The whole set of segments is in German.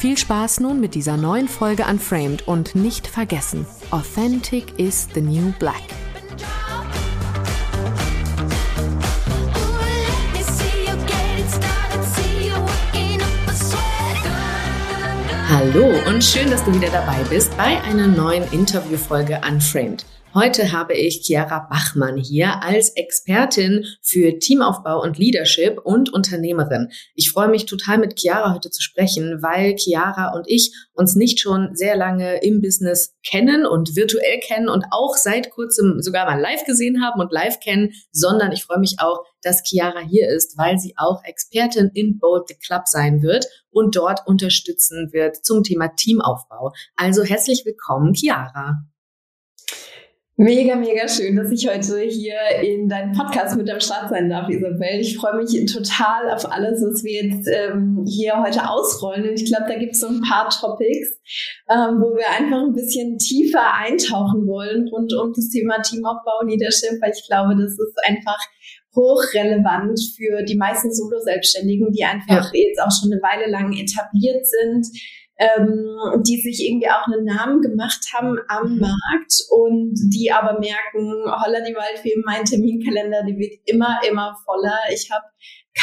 Viel Spaß nun mit dieser neuen Folge Unframed und nicht vergessen, Authentic is the new black. Hallo und schön, dass du wieder dabei bist bei einer neuen Interviewfolge Unframed. Heute habe ich Chiara Bachmann hier als Expertin für Teamaufbau und Leadership und Unternehmerin. Ich freue mich total mit Chiara heute zu sprechen, weil Chiara und ich uns nicht schon sehr lange im Business kennen und virtuell kennen und auch seit kurzem sogar mal live gesehen haben und live kennen, sondern ich freue mich auch, dass Chiara hier ist, weil sie auch Expertin in Bold the Club sein wird und dort unterstützen wird zum Thema Teamaufbau. Also herzlich willkommen, Chiara. Mega, mega schön, dass ich heute hier in deinem Podcast mit am Start sein darf, Isabel. Ich freue mich total auf alles, was wir jetzt ähm, hier heute ausrollen. Und ich glaube, da gibt es so ein paar Topics, ähm, wo wir einfach ein bisschen tiefer eintauchen wollen rund um das Thema Teamaufbau, Leadership, weil ich glaube, das ist einfach hochrelevant für die meisten Solo-Selbstständigen, die einfach ja. jetzt auch schon eine Weile lang etabliert sind, ähm, die sich irgendwie auch einen Namen gemacht haben am mhm. Markt und die aber merken, holla die Waldfee, mein Terminkalender, die wird immer, immer voller. Ich habe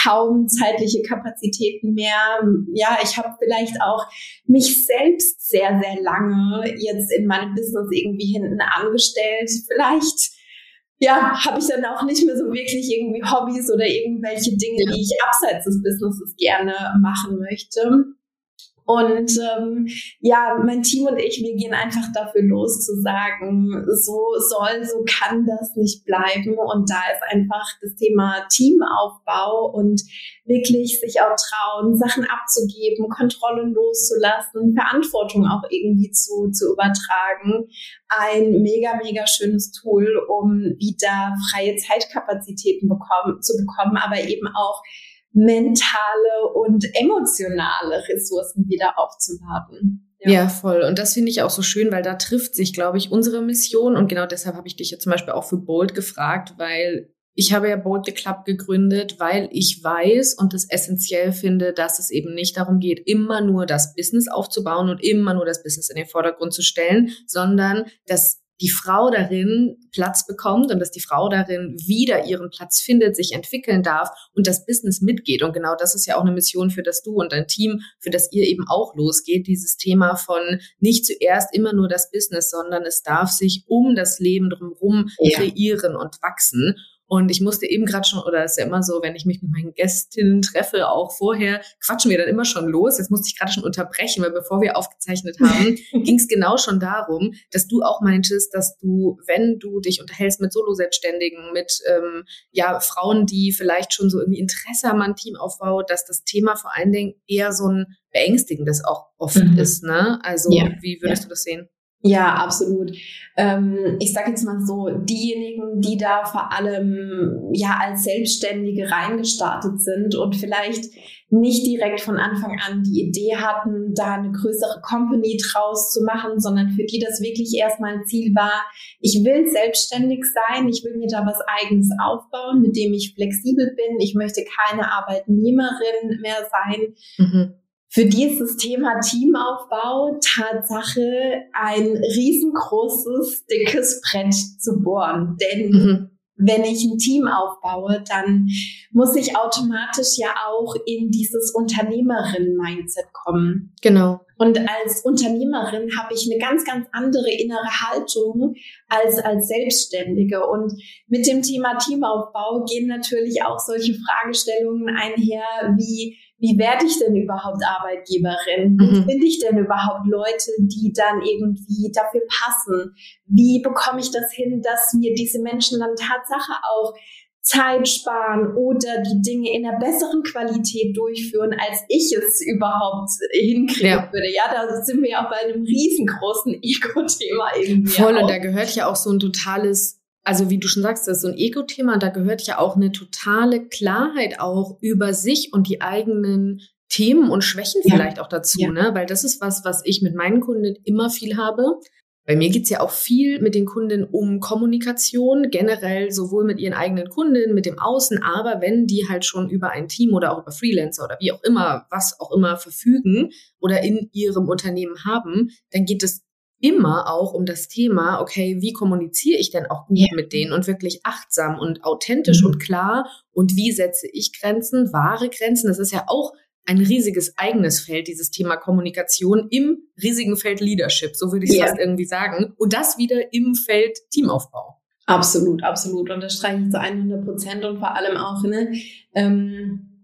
kaum zeitliche Kapazitäten mehr. Ja, ich habe vielleicht auch mich selbst sehr, sehr lange jetzt in meinem Business irgendwie hinten angestellt. Vielleicht ja, habe ich dann auch nicht mehr so wirklich irgendwie Hobbys oder irgendwelche Dinge, die ich abseits des Businesses gerne machen möchte. Und ähm, ja, mein Team und ich, wir gehen einfach dafür los zu sagen, so soll, so kann das nicht bleiben. Und da ist einfach das Thema Teamaufbau und wirklich sich auch trauen, Sachen abzugeben, Kontrolle loszulassen, Verantwortung auch irgendwie zu, zu übertragen. Ein mega, mega schönes Tool, um wieder freie Zeitkapazitäten bekommen, zu bekommen, aber eben auch mentale und emotionale Ressourcen wieder aufzuladen. Ja. ja, voll. Und das finde ich auch so schön, weil da trifft sich, glaube ich, unsere Mission. Und genau deshalb habe ich dich ja zum Beispiel auch für Bold gefragt, weil ich habe ja Bold the Club gegründet, weil ich weiß und es essentiell finde, dass es eben nicht darum geht, immer nur das Business aufzubauen und immer nur das Business in den Vordergrund zu stellen, sondern dass die Frau darin Platz bekommt und dass die Frau darin wieder ihren Platz findet, sich entwickeln darf und das Business mitgeht. Und genau das ist ja auch eine Mission für das du und dein Team, für das ihr eben auch losgeht. Dieses Thema von nicht zuerst immer nur das Business, sondern es darf sich um das Leben drumherum ja. kreieren und wachsen. Und ich musste eben gerade schon, oder es ist ja immer so, wenn ich mich mit meinen Gästinnen treffe, auch vorher, quatschen wir dann immer schon los. Jetzt musste ich gerade schon unterbrechen, weil bevor wir aufgezeichnet haben, ging es genau schon darum, dass du auch meintest, dass du, wenn du dich unterhältst mit Solo-Selbstständigen, mit ähm, ja, Frauen, die vielleicht schon so irgendwie Interesse haben an Teamaufbau, dass das Thema vor allen Dingen eher so ein beängstigendes auch oft mhm. ist. Ne? Also ja. wie würdest ja. du das sehen? Ja, absolut. Ähm, ich sage jetzt mal so, diejenigen, die da vor allem ja als Selbstständige reingestartet sind und vielleicht nicht direkt von Anfang an die Idee hatten, da eine größere Company draus zu machen, sondern für die das wirklich erstmal ein Ziel war, ich will selbstständig sein, ich will mir da was eigenes aufbauen, mit dem ich flexibel bin, ich möchte keine Arbeitnehmerin mehr sein. Mhm für dieses Thema Teamaufbau Tatsache ein riesengroßes, dickes Brett zu bohren. Denn mhm. wenn ich ein Team aufbaue, dann muss ich automatisch ja auch in dieses Unternehmerin-Mindset kommen. Genau. Und als Unternehmerin habe ich eine ganz, ganz andere innere Haltung als als Selbstständige. Und mit dem Thema Teamaufbau gehen natürlich auch solche Fragestellungen einher wie wie werde ich denn überhaupt Arbeitgeberin? Wie mhm. finde ich denn überhaupt Leute, die dann irgendwie dafür passen? Wie bekomme ich das hin, dass mir diese Menschen dann Tatsache auch Zeit sparen oder die Dinge in einer besseren Qualität durchführen, als ich es überhaupt hinkriegen ja. würde. Ja, da sind wir ja auch bei einem riesengroßen Ego-Thema irgendwie. Voll, auch. und da gehört ja auch so ein totales, also wie du schon sagst, das ist so ein Ego-Thema, da gehört ja auch eine totale Klarheit auch über sich und die eigenen Themen und Schwächen ja. vielleicht auch dazu, ja. ne? Weil das ist was, was ich mit meinen Kunden immer viel habe. Bei mir geht's ja auch viel mit den Kunden um Kommunikation, generell sowohl mit ihren eigenen Kunden, mit dem Außen, aber wenn die halt schon über ein Team oder auch über Freelancer oder wie auch immer, was auch immer verfügen oder in ihrem Unternehmen haben, dann geht es immer auch um das Thema, okay, wie kommuniziere ich denn auch gut ja. mit denen und wirklich achtsam und authentisch mhm. und klar und wie setze ich Grenzen, wahre Grenzen, das ist ja auch ein riesiges eigenes Feld, dieses Thema Kommunikation im riesigen Feld Leadership, so würde ich es yeah. fast irgendwie sagen. Und das wieder im Feld Teamaufbau. Absolut, absolut. Und das streiche ich zu 100 Prozent und vor allem auch, ne, ähm,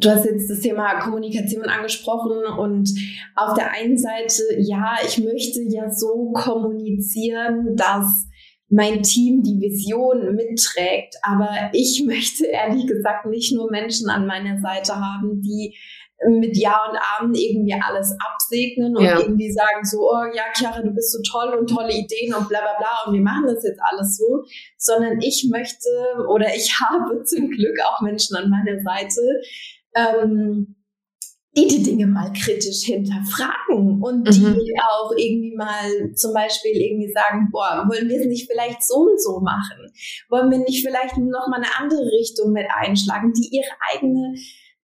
Du hast jetzt das Thema Kommunikation angesprochen und auf der einen Seite, ja, ich möchte ja so kommunizieren, dass mein Team die Vision mitträgt. Aber ich möchte ehrlich gesagt nicht nur Menschen an meiner Seite haben, die mit Ja und Amen irgendwie alles absegnen und ja. irgendwie sagen so, oh ja, Chiara, du bist so toll und tolle Ideen und bla bla bla und wir machen das jetzt alles so, sondern ich möchte oder ich habe zum Glück auch Menschen an meiner Seite, ähm, die die Dinge mal kritisch hinterfragen und mhm. die auch irgendwie mal zum Beispiel irgendwie sagen, boah, wollen wir es nicht vielleicht so und so machen? Wollen wir nicht vielleicht noch mal eine andere Richtung mit einschlagen, die ihre eigene,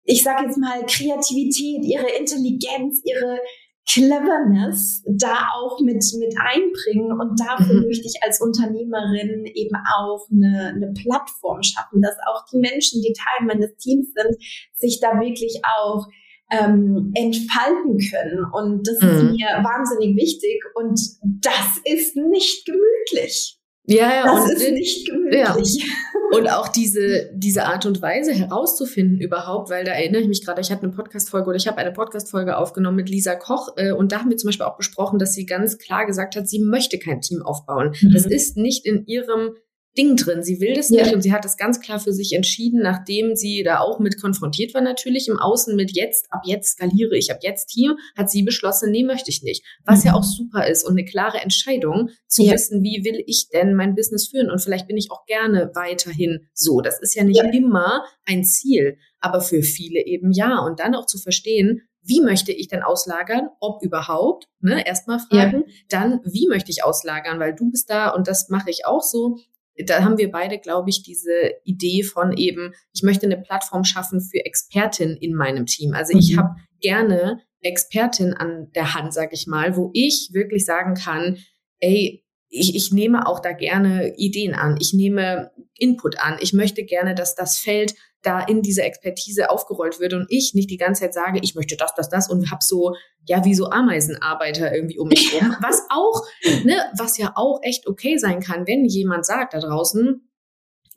ich sag jetzt mal, Kreativität, ihre Intelligenz, ihre Cleverness da auch mit, mit einbringen. Und dafür mhm. möchte ich als Unternehmerin eben auch eine, eine Plattform schaffen, dass auch die Menschen, die Teil meines Teams sind, sich da wirklich auch ähm, entfalten können. Und das mhm. ist mir wahnsinnig wichtig. Und das ist nicht gemütlich. Ja, ja, das ist nicht gemütlich. Ja. Und auch diese, diese Art und Weise herauszufinden überhaupt, weil da erinnere ich mich gerade, ich hatte eine Podcast-Folge oder ich habe eine Podcast-Folge aufgenommen mit Lisa Koch äh, und da haben wir zum Beispiel auch besprochen, dass sie ganz klar gesagt hat, sie möchte kein Team aufbauen. Mhm. Das ist nicht in ihrem Ding drin. Sie will das nicht und sie hat das ganz klar für sich entschieden, nachdem sie da auch mit konfrontiert war natürlich im Außen mit jetzt, ab jetzt skaliere ich, ab jetzt Team, hat sie beschlossen, nee, möchte ich nicht. Was mhm. ja auch super ist und eine klare Entscheidung zu ja. wissen, wie will ich denn mein Business führen und vielleicht bin ich auch gerne weiterhin so. Das ist ja nicht ja. immer ein Ziel, aber für viele eben ja. Und dann auch zu verstehen, wie möchte ich denn auslagern, ob überhaupt, ne, erstmal fragen, ja. dann wie möchte ich auslagern, weil du bist da und das mache ich auch so, da haben wir beide, glaube ich, diese Idee von eben, ich möchte eine Plattform schaffen für Expertinnen in meinem Team. Also mhm. ich habe gerne Expertin an der Hand, sag ich mal, wo ich wirklich sagen kann, ey, ich, ich nehme auch da gerne Ideen an, ich nehme Input an, ich möchte gerne, dass das Feld da in diese Expertise aufgerollt wird und ich nicht die ganze Zeit sage, ich möchte das, das, das und hab so, ja, wie so Ameisenarbeiter irgendwie um mich herum. Was auch, ne, was ja auch echt okay sein kann, wenn jemand sagt da draußen,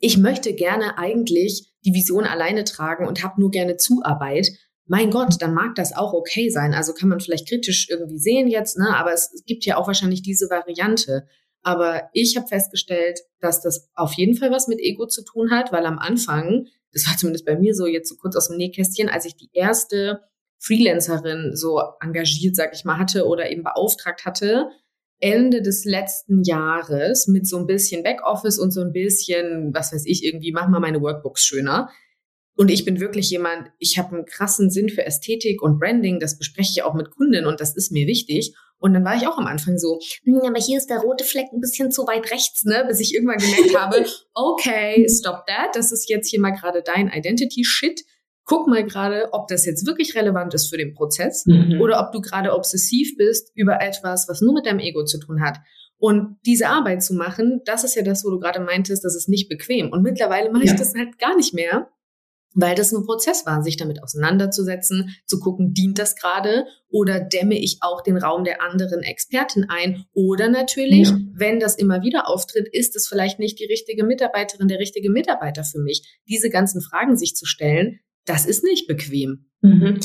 ich möchte gerne eigentlich die Vision alleine tragen und habe nur gerne Zuarbeit. Mein Gott, dann mag das auch okay sein. Also kann man vielleicht kritisch irgendwie sehen jetzt, ne? Aber es gibt ja auch wahrscheinlich diese Variante. Aber ich habe festgestellt, dass das auf jeden Fall was mit Ego zu tun hat, weil am Anfang das war zumindest bei mir so jetzt so kurz aus dem Nähkästchen, als ich die erste Freelancerin so engagiert, sag ich mal, hatte oder eben beauftragt hatte, Ende des letzten Jahres mit so ein bisschen Backoffice und so ein bisschen, was weiß ich, irgendwie, mach mal meine Workbooks schöner. Und ich bin wirklich jemand, ich habe einen krassen Sinn für Ästhetik und Branding, das bespreche ich auch mit Kunden und das ist mir wichtig. Und dann war ich auch am Anfang so, hm, aber hier ist der rote Fleck ein bisschen zu weit rechts, ne? Bis ich irgendwann gemerkt habe, okay, stop that. Das ist jetzt hier mal gerade dein Identity-Shit. Guck mal gerade, ob das jetzt wirklich relevant ist für den Prozess mhm. oder ob du gerade obsessiv bist über etwas, was nur mit deinem Ego zu tun hat. Und diese Arbeit zu machen, das ist ja das, wo du gerade meintest, das ist nicht bequem. Und mittlerweile mache ja. ich das halt gar nicht mehr, weil das ein Prozess war, sich damit auseinanderzusetzen, zu gucken, dient das gerade oder dämme ich auch den Raum der anderen Experten ein oder natürlich, ja. wenn das immer wieder auftritt, ist es vielleicht nicht die richtige Mitarbeiterin, der richtige Mitarbeiter für mich. Diese ganzen Fragen sich zu stellen, das ist nicht bequem. Mhm.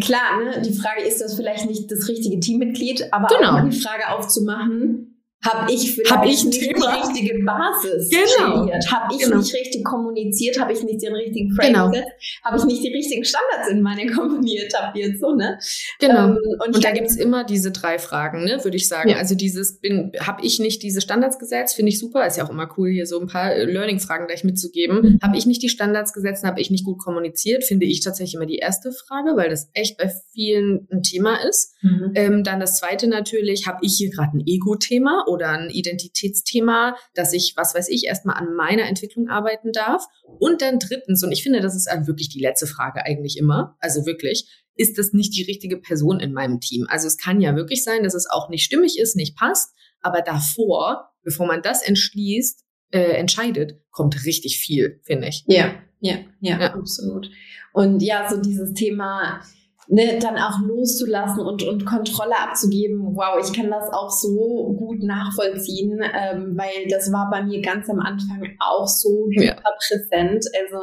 Klar, ne? die Frage ist das vielleicht nicht das richtige Teammitglied, aber genau. auch mal die Frage aufzumachen, habe ich vielleicht hab ich nicht Thema. die richtige Basis genau. Habe ich genau. nicht richtig kommuniziert? Habe ich nicht den richtigen Frame genau. gesetzt? Habe ich nicht die richtigen Standards in meine Company etabliert? So, ne? Genau. Ähm, und, und da gibt's immer diese drei Fragen, ne, würde ich sagen. Ja. Also dieses, bin, habe ich nicht diese Standards gesetzt? Finde ich super. Ist ja auch immer cool, hier so ein paar äh, Learning-Fragen gleich mitzugeben. Mhm. Habe ich nicht die Standards gesetzt? Habe ich nicht gut kommuniziert? Finde ich tatsächlich immer die erste Frage, weil das echt bei vielen ein Thema ist. Mhm. Ähm, dann das zweite natürlich, habe ich hier gerade ein Ego-Thema oder ein Identitätsthema, dass ich, was weiß ich, erstmal an meiner Entwicklung arbeiten darf. Und dann drittens, und ich finde, das ist wirklich die letzte Frage eigentlich immer, also wirklich, ist das nicht die richtige Person in meinem Team? Also es kann ja wirklich sein, dass es auch nicht stimmig ist, nicht passt, aber davor, bevor man das entschließt, äh, entscheidet, kommt richtig viel, finde ich. Ja, ja, ja, ja, absolut. Und ja, so dieses Thema, ne, dann auch loszulassen und, und Kontrolle abzugeben. Wow, ich kann das auch so gut nachvollziehen, ähm, weil das war bei mir ganz am Anfang auch so hyperpräsent. Also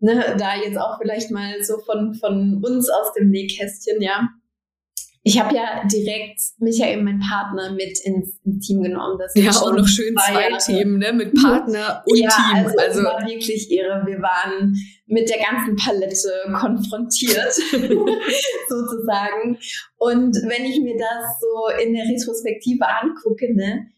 ne, da jetzt auch vielleicht mal so von, von uns aus dem Nähkästchen, ja ich habe ja direkt Michael, mein Partner, mit ins, ins Team genommen. Das ja, auch noch schön zwei Jahre. Themen, ne? Mit Partner und ja, Team. Also, also es war wirklich irre. Wir waren mit der ganzen Palette konfrontiert, sozusagen. Und wenn ich mir das so in der Retrospektive angucke, ne,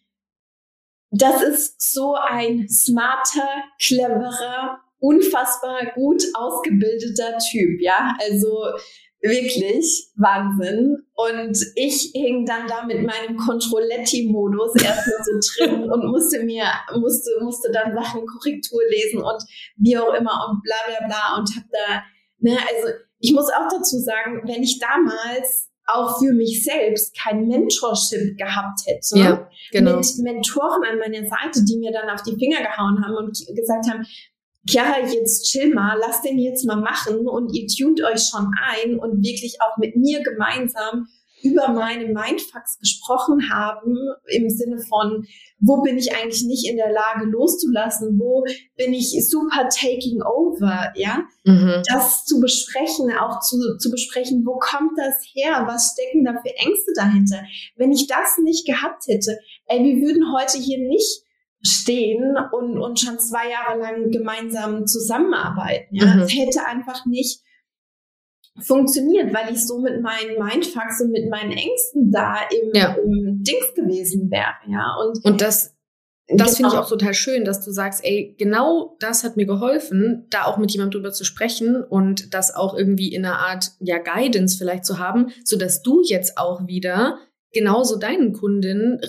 das ist so ein smarter, cleverer, unfassbar gut ausgebildeter Typ, ja. Also Wirklich Wahnsinn. Und ich hing dann da mit meinem Controletti-Modus erstmal so drin und musste mir, musste, musste dann Sachen Korrektur lesen und wie auch immer und bla bla bla und hab da, ne, also ich muss auch dazu sagen, wenn ich damals auch für mich selbst kein Mentorship gehabt hätte, ja, genau. mit Mentoren an meiner Seite, die mir dann auf die Finger gehauen haben und gesagt haben, Chiara, jetzt chill mal, lasst den jetzt mal machen und ihr tunt euch schon ein und wirklich auch mit mir gemeinsam über meine Mindfucks gesprochen haben, im Sinne von, wo bin ich eigentlich nicht in der Lage loszulassen, wo bin ich super taking over, ja, mhm. das zu besprechen, auch zu, zu besprechen, wo kommt das her, was stecken da für Ängste dahinter. Wenn ich das nicht gehabt hätte, ey, wir würden heute hier nicht stehen und, und schon zwei Jahre lang gemeinsam zusammenarbeiten. Ja, mhm. es hätte einfach nicht funktioniert, weil ich so mit meinen Mindfucks und mit meinen Ängsten da im, ja. im Dings gewesen wäre. Ja, und, und das, das finde ich genau. auch total schön, dass du sagst, ey, genau das hat mir geholfen, da auch mit jemandem drüber zu sprechen und das auch irgendwie in einer Art, ja, Guidance vielleicht zu haben, so dass du jetzt auch wieder genauso deinen Kundinnen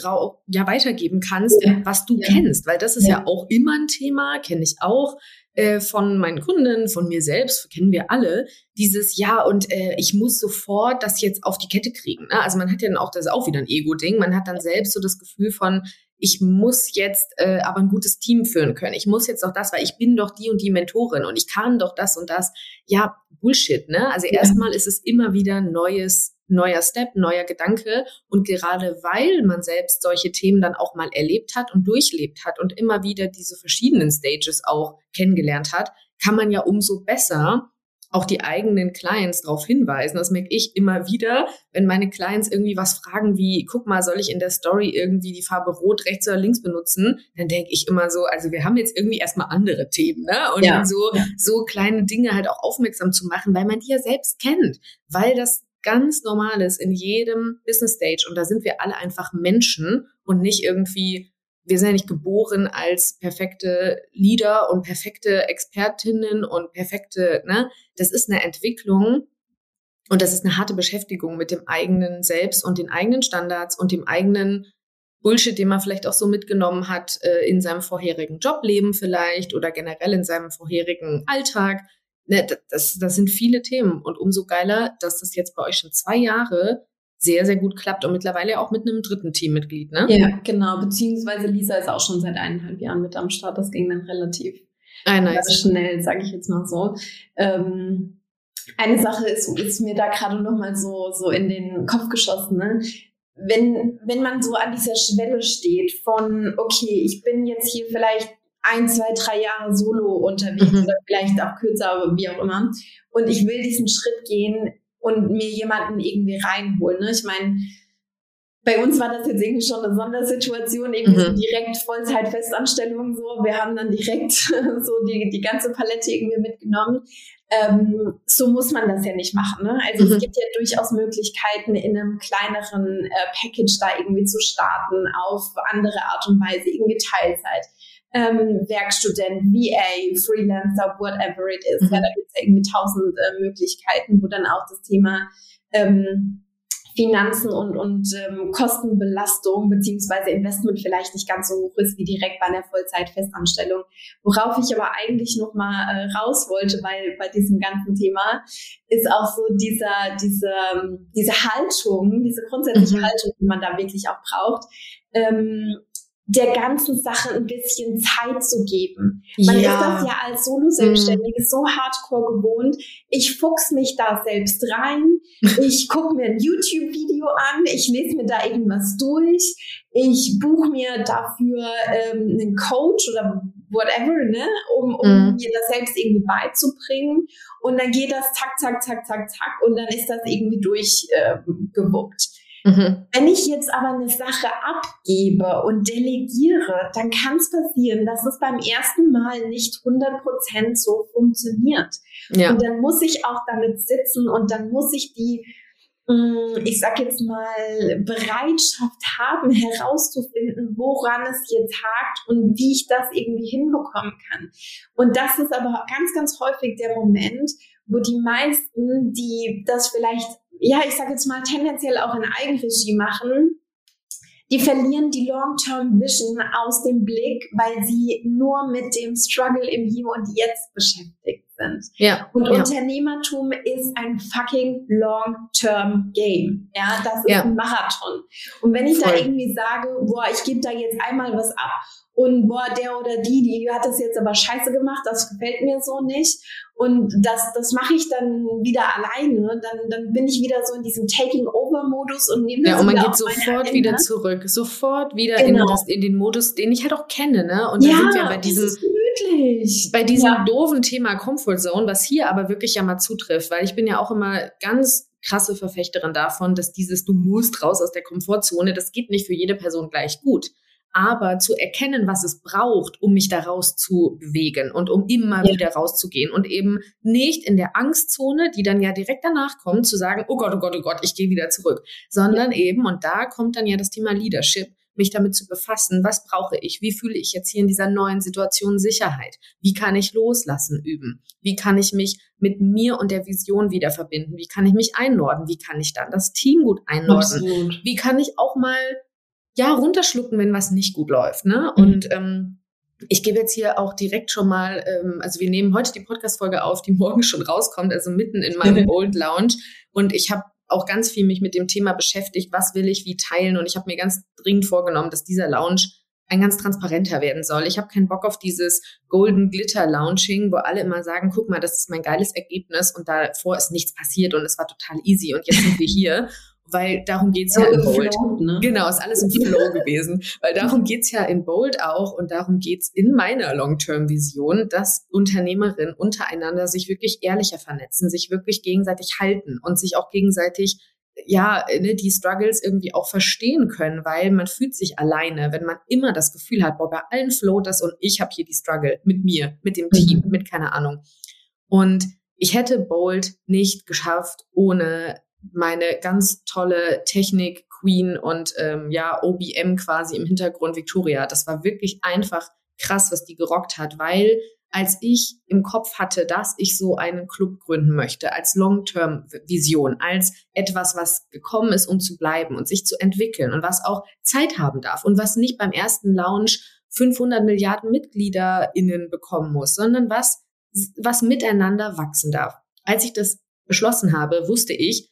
ja weitergeben kannst, ja. was du ja. kennst, weil das ist ja. ja auch immer ein Thema, kenne ich auch äh, von meinen Kunden, von mir selbst, kennen wir alle, dieses Ja und äh, ich muss sofort das jetzt auf die Kette kriegen. Ne? Also man hat ja dann auch, das ist auch wieder ein Ego-Ding, man hat dann selbst so das Gefühl von, ich muss jetzt äh, aber ein gutes Team führen können. Ich muss jetzt doch das, weil ich bin doch die und die Mentorin und ich kann doch das und das. Ja, Bullshit, ne? Also erstmal ist es immer wieder neues neuer Step, neuer Gedanke. Und gerade weil man selbst solche Themen dann auch mal erlebt hat und durchlebt hat und immer wieder diese verschiedenen Stages auch kennengelernt hat, kann man ja umso besser auch die eigenen Clients darauf hinweisen. Das merke ich immer wieder, wenn meine Clients irgendwie was fragen wie, guck mal, soll ich in der Story irgendwie die Farbe rot rechts oder links benutzen? Dann denke ich immer so, also wir haben jetzt irgendwie erstmal andere Themen, ne? Und ja. so, so kleine Dinge halt auch aufmerksam zu machen, weil man die ja selbst kennt, weil das ganz Normales in jedem Business Stage. Und da sind wir alle einfach Menschen und nicht irgendwie, wir sind ja nicht geboren als perfekte Leader und perfekte Expertinnen und perfekte, ne? Das ist eine Entwicklung. Und das ist eine harte Beschäftigung mit dem eigenen Selbst und den eigenen Standards und dem eigenen Bullshit, den man vielleicht auch so mitgenommen hat äh, in seinem vorherigen Jobleben vielleicht oder generell in seinem vorherigen Alltag ne, das, das sind viele Themen. Und umso geiler, dass das jetzt bei euch schon zwei Jahre sehr, sehr gut klappt und mittlerweile auch mit einem dritten Teammitglied, ne? Ja, genau. Beziehungsweise Lisa ist auch schon seit eineinhalb Jahren mit am Start. Das ging dann relativ ah, nice. schnell, sage ich jetzt mal so. Ähm, eine Sache ist, ist mir da gerade noch mal so, so in den Kopf geschossen, ne? Wenn, wenn man so an dieser Schwelle steht von, okay, ich bin jetzt hier vielleicht ein, zwei, drei Jahre solo unterwegs mhm. oder vielleicht auch kürzer, aber wie auch immer. Und ich will diesen Schritt gehen und mir jemanden irgendwie reinholen. Ne? Ich meine, bei uns war das jetzt irgendwie schon eine Sondersituation, irgendwie mhm. so direkt Vollzeit-Festanstellung so. Wir haben dann direkt so die, die ganze Palette irgendwie mitgenommen. Ähm, so muss man das ja nicht machen. Ne? Also mhm. es gibt ja durchaus Möglichkeiten, in einem kleineren äh, Package da irgendwie zu starten, auf andere Art und Weise, irgendwie Teilzeit. Ähm, Werkstudent, VA, Freelancer, whatever it is. Mhm. Ja, da gibt es ja irgendwie tausend äh, Möglichkeiten, wo dann auch das Thema ähm, Finanzen und, und ähm, Kostenbelastung beziehungsweise Investment vielleicht nicht ganz so hoch ist wie direkt bei einer Vollzeit-Festanstellung. Worauf ich aber eigentlich noch mal äh, raus wollte bei, bei diesem ganzen Thema, ist auch so dieser, diese, diese Haltung, diese grundsätzliche mhm. Haltung, die man da wirklich auch braucht. Ähm, der ganzen Sache ein bisschen Zeit zu geben. Man ja. ist das ja als Solo-Selbstständige mm. so hardcore gewohnt. Ich fuchs mich da selbst rein. ich gucke mir ein YouTube-Video an. Ich lese mir da irgendwas durch. Ich buche mir dafür ähm, einen Coach oder whatever, ne, um, um mm. mir das selbst irgendwie beizubringen. Und dann geht das zack, zack, zack, zack, zack und dann ist das irgendwie durchgewuppt. Äh, Mhm. Wenn ich jetzt aber eine Sache abgebe und delegiere, dann kann es passieren, dass es beim ersten Mal nicht 100% so funktioniert. Ja. Und dann muss ich auch damit sitzen und dann muss ich die, mm, ich sag jetzt mal, Bereitschaft haben, herauszufinden, woran es jetzt hakt und wie ich das irgendwie hinbekommen kann. Und das ist aber ganz, ganz häufig der Moment, wo die meisten, die das vielleicht ja, ich sage jetzt mal, tendenziell auch in Eigenregie machen, die verlieren die Long-Term Vision aus dem Blick, weil sie nur mit dem Struggle im Hier und Jetzt beschäftigt sind. Ja, und ja. Unternehmertum ist ein fucking Long-Term Game. Ja, das ist ja. ein Marathon. Und wenn ich Voll. da irgendwie sage, boah, ich gebe da jetzt einmal was ab und boah, der oder die, die hat das jetzt aber scheiße gemacht, das gefällt mir so nicht und das, das mache ich dann wieder alleine, dann, dann bin ich wieder so in diesem Taking-Over-Modus und nehme das Ja, und man geht sofort wieder zurück, sofort wieder genau. in, das, in den Modus, den ich halt auch kenne, ne? Und da ja, sind wir bei diesem, bei diesem ja. doofen Thema Comfort Zone, was hier aber wirklich ja mal zutrifft, weil ich bin ja auch immer ganz krasse Verfechterin davon, dass dieses du musst raus aus der Komfortzone, das geht nicht für jede Person gleich gut aber zu erkennen, was es braucht, um mich da rauszubewegen und um immer ja. wieder rauszugehen und eben nicht in der Angstzone, die dann ja direkt danach kommt, zu sagen, oh Gott, oh Gott, oh Gott, ich gehe wieder zurück, sondern ja. eben, und da kommt dann ja das Thema Leadership, mich damit zu befassen, was brauche ich, wie fühle ich jetzt hier in dieser neuen Situation Sicherheit, wie kann ich loslassen üben, wie kann ich mich mit mir und der Vision wieder verbinden, wie kann ich mich einnorden, wie kann ich dann das Team gut einnorden, Absolut. wie kann ich auch mal ja, runterschlucken, wenn was nicht gut läuft. Ne? Mhm. Und ähm, ich gebe jetzt hier auch direkt schon mal, ähm, also wir nehmen heute die Podcast-Folge auf, die morgen schon rauskommt, also mitten in meinem Old Lounge. Und ich habe auch ganz viel mich mit dem Thema beschäftigt, was will ich wie teilen. Und ich habe mir ganz dringend vorgenommen, dass dieser Lounge ein ganz transparenter werden soll. Ich habe keinen Bock auf dieses Golden Glitter Launching, wo alle immer sagen, guck mal, das ist mein geiles Ergebnis und davor ist nichts passiert und es war total easy und jetzt sind wir hier weil darum geht's ja, ja in Bold. Flow, ne? Genau, ist alles im Flow gewesen, weil darum geht's ja in Bold auch und darum geht's in meiner Long-Term-Vision, dass Unternehmerinnen untereinander sich wirklich ehrlicher vernetzen, sich wirklich gegenseitig halten und sich auch gegenseitig ja, ne, die Struggles irgendwie auch verstehen können, weil man fühlt sich alleine, wenn man immer das Gefühl hat, boah, bei allen float das und ich habe hier die Struggle mit mir, mit dem Team, mhm. mit keine Ahnung. Und ich hätte Bold nicht geschafft ohne meine ganz tolle Technik Queen und ähm, ja OBM quasi im Hintergrund Victoria. Das war wirklich einfach krass, was die gerockt hat, weil als ich im Kopf hatte, dass ich so einen Club gründen möchte, als Long-Term-Vision, als etwas, was gekommen ist, um zu bleiben und sich zu entwickeln und was auch Zeit haben darf und was nicht beim ersten Launch 500 Milliarden MitgliederInnen bekommen muss, sondern was, was miteinander wachsen darf. Als ich das beschlossen habe, wusste ich,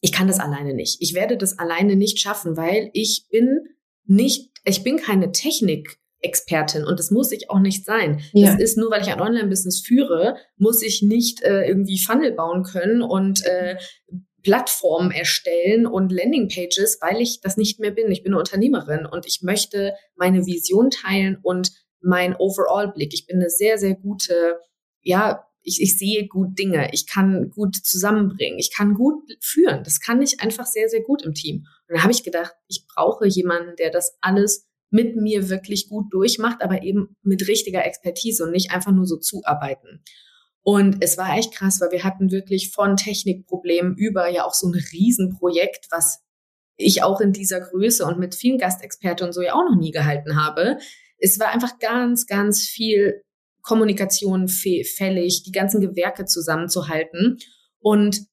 ich kann das alleine nicht. Ich werde das alleine nicht schaffen, weil ich bin nicht, ich bin keine Technik Expertin und das muss ich auch nicht sein. Ja. Das ist nur, weil ich ein Online-Business führe, muss ich nicht äh, irgendwie Funnel bauen können und äh, Plattformen erstellen und Landingpages, weil ich das nicht mehr bin. Ich bin eine Unternehmerin und ich möchte meine Vision teilen und mein Overall-Blick. Ich bin eine sehr, sehr gute ja, ich, ich sehe gut Dinge, ich kann gut zusammenbringen, ich kann gut führen. Das kann ich einfach sehr, sehr gut im Team. Und da habe ich gedacht, ich brauche jemanden, der das alles mit mir wirklich gut durchmacht, aber eben mit richtiger Expertise und nicht einfach nur so zuarbeiten. Und es war echt krass, weil wir hatten wirklich von Technikproblemen über ja auch so ein Riesenprojekt, was ich auch in dieser Größe und mit vielen Gastexperten und so ja auch noch nie gehalten habe. Es war einfach ganz, ganz viel Kommunikation fällig, die ganzen Gewerke zusammenzuhalten. Und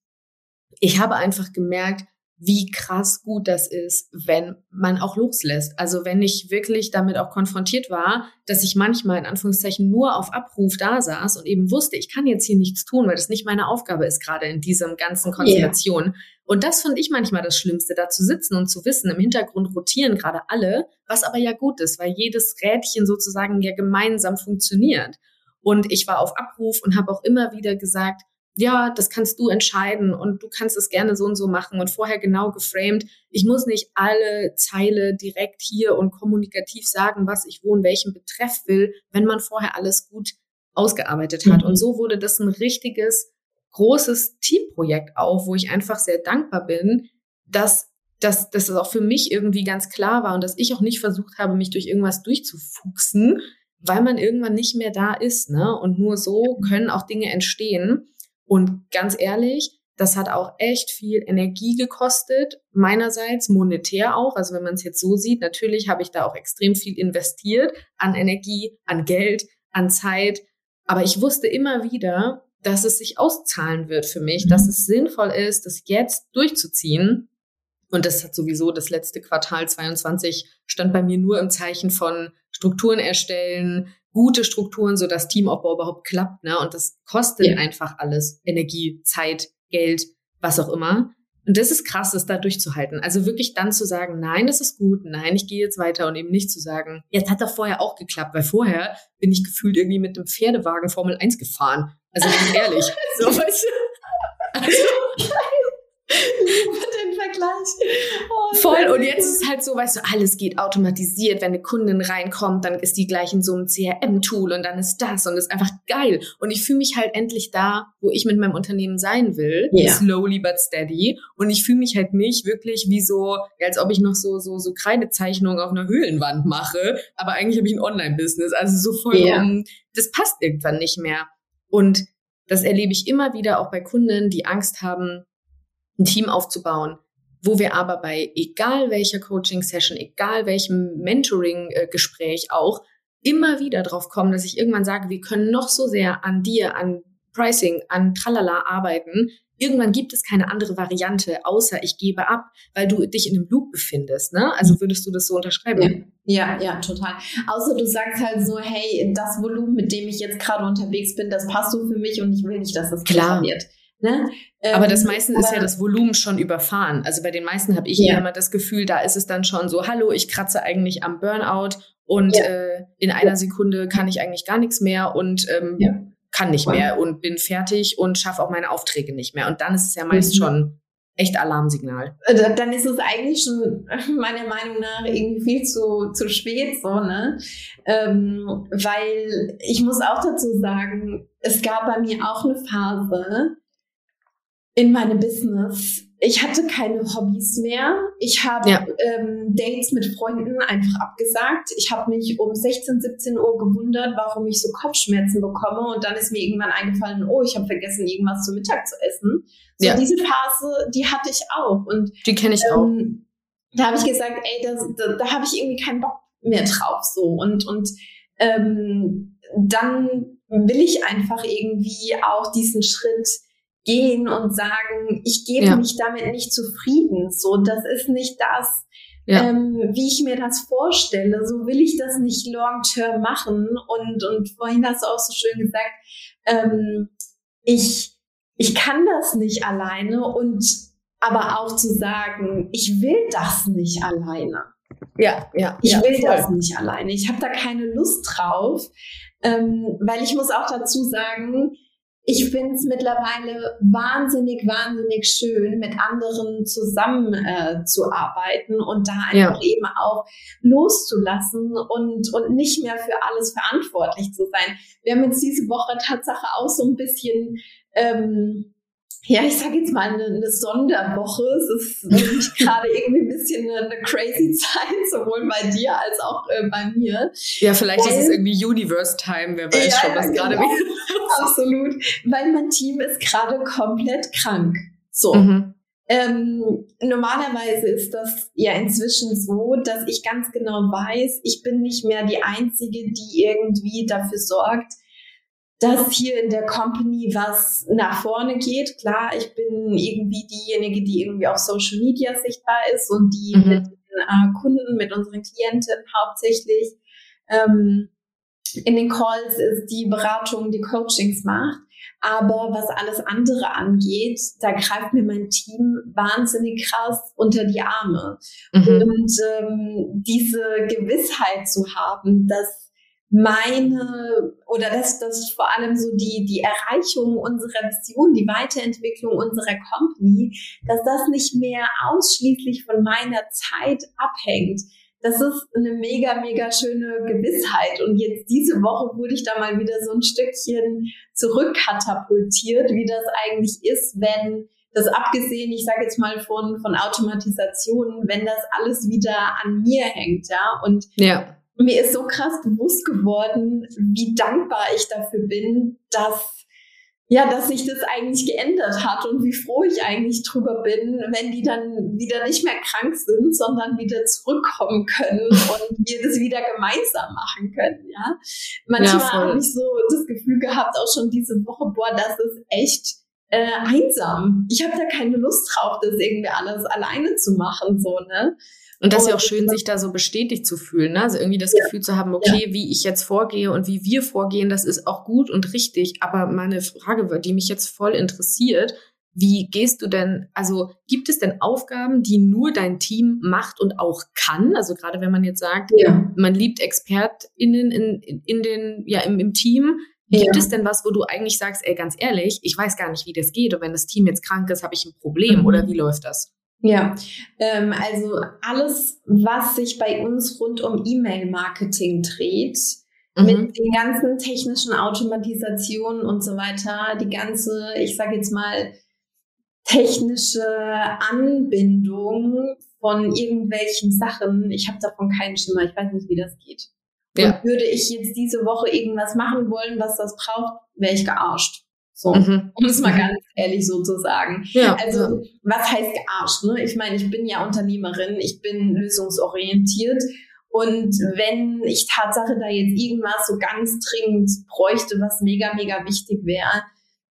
ich habe einfach gemerkt, wie krass gut das ist, wenn man auch loslässt. Also wenn ich wirklich damit auch konfrontiert war, dass ich manchmal in Anführungszeichen nur auf Abruf da saß und eben wusste, ich kann jetzt hier nichts tun, weil das nicht meine Aufgabe ist, gerade in diesem ganzen Konstellation. Yeah. Und das fand ich manchmal das Schlimmste, da zu sitzen und zu wissen, im Hintergrund rotieren gerade alle, was aber ja gut ist, weil jedes Rädchen sozusagen ja gemeinsam funktioniert. Und ich war auf Abruf und habe auch immer wieder gesagt, ja, das kannst du entscheiden und du kannst es gerne so und so machen und vorher genau geframed. Ich muss nicht alle Zeile direkt hier und kommunikativ sagen, was ich wo in welchem Betreff will, wenn man vorher alles gut ausgearbeitet hat. Mhm. Und so wurde das ein richtiges, großes Teamprojekt auch, wo ich einfach sehr dankbar bin, dass dass, dass es auch für mich irgendwie ganz klar war und dass ich auch nicht versucht habe, mich durch irgendwas durchzufuchsen, weil man irgendwann nicht mehr da ist. Ne? Und nur so können auch Dinge entstehen. Und ganz ehrlich, das hat auch echt viel Energie gekostet, meinerseits monetär auch. Also wenn man es jetzt so sieht, natürlich habe ich da auch extrem viel investiert an Energie, an Geld, an Zeit. Aber ich wusste immer wieder, dass es sich auszahlen wird für mich, mhm. dass es sinnvoll ist, das jetzt durchzuziehen. Und das hat sowieso das letzte Quartal 22 stand bei mir nur im Zeichen von Strukturen erstellen, gute Strukturen, so dass Teamaufbau überhaupt klappt. Ne? Und das kostet ja. einfach alles. Energie, Zeit, Geld, was auch immer. Und das ist krass, das da durchzuhalten. Also wirklich dann zu sagen, nein, das ist gut, nein, ich gehe jetzt weiter und eben nicht zu sagen, jetzt hat er vorher auch geklappt, weil vorher bin ich gefühlt irgendwie mit einem Pferdewagen Formel 1 gefahren. Also ganz ehrlich. so, weißt du? Also, den Vergleich. Oh, Voll. Und jetzt ist es halt so, weißt du, alles geht automatisiert. Wenn eine Kundin reinkommt, dann ist die gleich in so einem CRM-Tool und dann ist das und das ist einfach geil. Und ich fühle mich halt endlich da, wo ich mit meinem Unternehmen sein will. Yeah. Slowly but steady. Und ich fühle mich halt nicht wirklich wie so, als ob ich noch so, so, so Kreidezeichnungen auf einer Höhlenwand mache. Aber eigentlich habe ich ein Online-Business. Also so vollkommen, yeah. das passt irgendwann nicht mehr. Und das erlebe ich immer wieder auch bei Kunden, die Angst haben, ein Team aufzubauen, wo wir aber bei egal welcher Coaching-Session, egal welchem Mentoring-Gespräch auch, immer wieder drauf kommen, dass ich irgendwann sage, wir können noch so sehr an dir, an Pricing, an Tralala arbeiten. Irgendwann gibt es keine andere Variante, außer ich gebe ab, weil du dich in einem Loop befindest. Ne? Also würdest du das so unterschreiben? Ja, ja, ja, total. Außer du sagst halt so, hey, das Volumen, mit dem ich jetzt gerade unterwegs bin, das passt so für mich und ich will nicht, dass das klar wird. Ne? aber das ähm, meisten ist ja das Volumen schon überfahren. Also bei den meisten habe ich ja. immer das Gefühl, da ist es dann schon so, hallo, ich kratze eigentlich am Burnout und ja. äh, in einer Sekunde kann ich eigentlich gar nichts mehr und ähm, ja. kann nicht mehr und bin fertig und schaffe auch meine Aufträge nicht mehr. Und dann ist es ja meist mhm. schon echt Alarmsignal. Äh, dann ist es eigentlich schon meiner Meinung nach irgendwie viel zu, zu spät, so, ne? Ähm, weil ich muss auch dazu sagen, es gab bei mir auch eine Phase, in meinem Business. Ich hatte keine Hobbys mehr. Ich habe ja. ähm, Dates mit Freunden einfach abgesagt. Ich habe mich um 16, 17 Uhr gewundert, warum ich so Kopfschmerzen bekomme. Und dann ist mir irgendwann eingefallen, oh, ich habe vergessen, irgendwas zum Mittag zu essen. So ja. diese Phase, die hatte ich auch. Und die kenne ich ähm, auch. Da habe ich gesagt, ey, das, da, da habe ich irgendwie keinen Bock mehr drauf. So und und ähm, dann will ich einfach irgendwie auch diesen Schritt gehen und sagen, ich gebe ja. mich damit nicht zufrieden. So, das ist nicht das, ja. ähm, wie ich mir das vorstelle. So will ich das nicht long term machen. Und, und vorhin hast du auch so schön gesagt, ähm, ich, ich kann das nicht alleine und aber auch zu sagen, ich will das nicht alleine. Ja, ja. Ich ja, will voll. das nicht alleine. Ich habe da keine Lust drauf, ähm, weil ich muss auch dazu sagen, ich finde es mittlerweile wahnsinnig, wahnsinnig schön, mit anderen zusammen äh, zu arbeiten und da einfach ja. eben auch loszulassen und, und nicht mehr für alles verantwortlich zu sein. Wir haben jetzt diese Woche Tatsache auch so ein bisschen ähm, ja, ich sage jetzt mal eine, eine, Sonderwoche. Es ist nämlich gerade irgendwie ein bisschen eine, eine, crazy Zeit, sowohl bei dir als auch äh, bei mir. Ja, vielleicht Weil, ist es irgendwie Universe Time, wer weiß ja, schon, was gerade genau, Absolut. Weil mein Team ist gerade komplett krank. So. Mhm. Ähm, normalerweise ist das ja inzwischen so, dass ich ganz genau weiß, ich bin nicht mehr die Einzige, die irgendwie dafür sorgt, dass hier in der Company was nach vorne geht. Klar, ich bin irgendwie diejenige, die irgendwie auf Social Media sichtbar ist und die mhm. mit den äh, Kunden, mit unseren Klienten hauptsächlich ähm, in den Calls ist, die Beratung, die Coachings macht. Aber was alles andere angeht, da greift mir mein Team wahnsinnig krass unter die Arme. Mhm. Und ähm, diese Gewissheit zu haben, dass meine oder dass das vor allem so die die Erreichung unserer Vision, die Weiterentwicklung unserer Company, dass das nicht mehr ausschließlich von meiner Zeit abhängt. Das ist eine mega mega schöne Gewissheit. Und jetzt diese Woche wurde ich da mal wieder so ein Stückchen zurückkatapultiert, wie das eigentlich ist, wenn das abgesehen, ich sage jetzt mal von von Automatisation, wenn das alles wieder an mir hängt, ja. Und ja mir ist so krass bewusst geworden, wie dankbar ich dafür bin, dass ja, dass sich das eigentlich geändert hat und wie froh ich eigentlich drüber bin, wenn die dann wieder nicht mehr krank sind, sondern wieder zurückkommen können und wir das wieder gemeinsam machen können, ja. Manchmal ja, habe ich so das Gefühl gehabt, auch schon diese Woche, boah, das ist echt äh, einsam. Ich habe da keine Lust drauf, das irgendwie alles alleine zu machen, so, ne? Und das ist ja auch schön, sich da so bestätigt zu fühlen, ne? Also irgendwie das ja. Gefühl zu haben, okay, ja. wie ich jetzt vorgehe und wie wir vorgehen, das ist auch gut und richtig. Aber meine Frage, die mich jetzt voll interessiert, wie gehst du denn, also gibt es denn Aufgaben, die nur dein Team macht und auch kann? Also gerade wenn man jetzt sagt, ja. man liebt ExpertInnen in, in, in den, ja, im, im Team, Gibt ja. es denn was, wo du eigentlich sagst, ey, ganz ehrlich, ich weiß gar nicht, wie das geht und wenn das Team jetzt krank ist, habe ich ein Problem mhm. oder wie läuft das? Ja, ähm, also alles, was sich bei uns rund um E-Mail-Marketing dreht, mhm. mit den ganzen technischen Automatisationen und so weiter, die ganze, ich sage jetzt mal, technische Anbindung von irgendwelchen Sachen, ich habe davon keinen Schimmer, ich weiß nicht, wie das geht. Ja. Und würde ich jetzt diese Woche irgendwas machen wollen, was das braucht, wäre ich gearscht. So, mhm. um es mal mhm. ganz ehrlich so zu sagen. Ja. Also, was heißt gearscht? Ne? Ich meine, ich bin ja Unternehmerin, ich bin lösungsorientiert. Und wenn ich Tatsache da jetzt irgendwas so ganz dringend bräuchte, was mega, mega wichtig wäre,